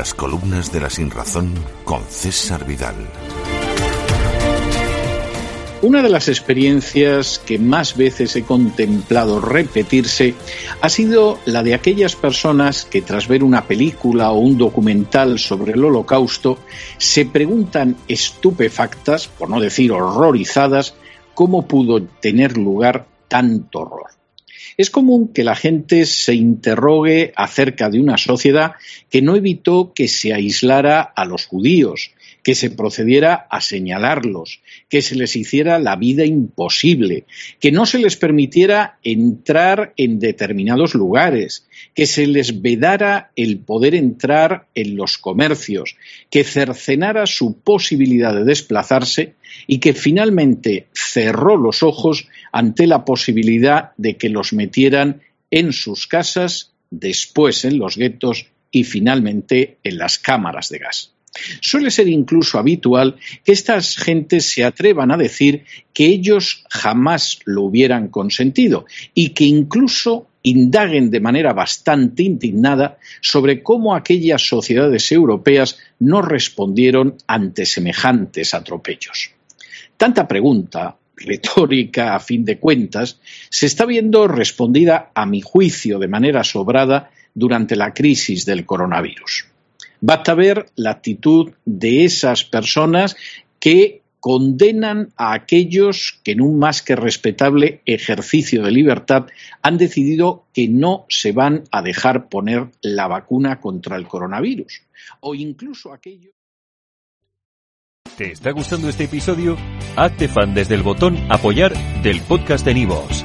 Crónicas de la Sinrazón con César Vidal. Una de las experiencias que más veces he contemplado repetirse ha sido la de aquellas personas que tras ver una película o un documental sobre el holocausto se preguntan estupefactas, por no decir horrorizadas, cómo pudo tener lugar tanto horror. Es común que la gente se interrogue acerca de una sociedad que no evitó que se aislara a los judíos, que se procediera a señalarlos, que se les hiciera la vida imposible, que no se les permitiera entrar en determinados lugares, que se les vedara el poder entrar en los comercios, que cercenara su posibilidad de desplazarse y que finalmente cerró los ojos ante la posibilidad de que los metieran en sus casas, después en los guetos y finalmente en las cámaras de gas. Suele ser incluso habitual que estas gentes se atrevan a decir que ellos jamás lo hubieran consentido y que incluso indaguen de manera bastante indignada sobre cómo aquellas sociedades europeas no respondieron ante semejantes atropellos. Tanta pregunta, retórica a fin de cuentas, se está viendo respondida, a mi juicio, de manera sobrada durante la crisis del coronavirus. Basta ver la actitud de esas personas que condenan a aquellos que en un más que respetable ejercicio de libertad han decidido que no se van a dejar poner la vacuna contra el coronavirus. O incluso aquellos. ¿Te está gustando este episodio? Hazte fan desde el botón Apoyar del podcast de Nivos.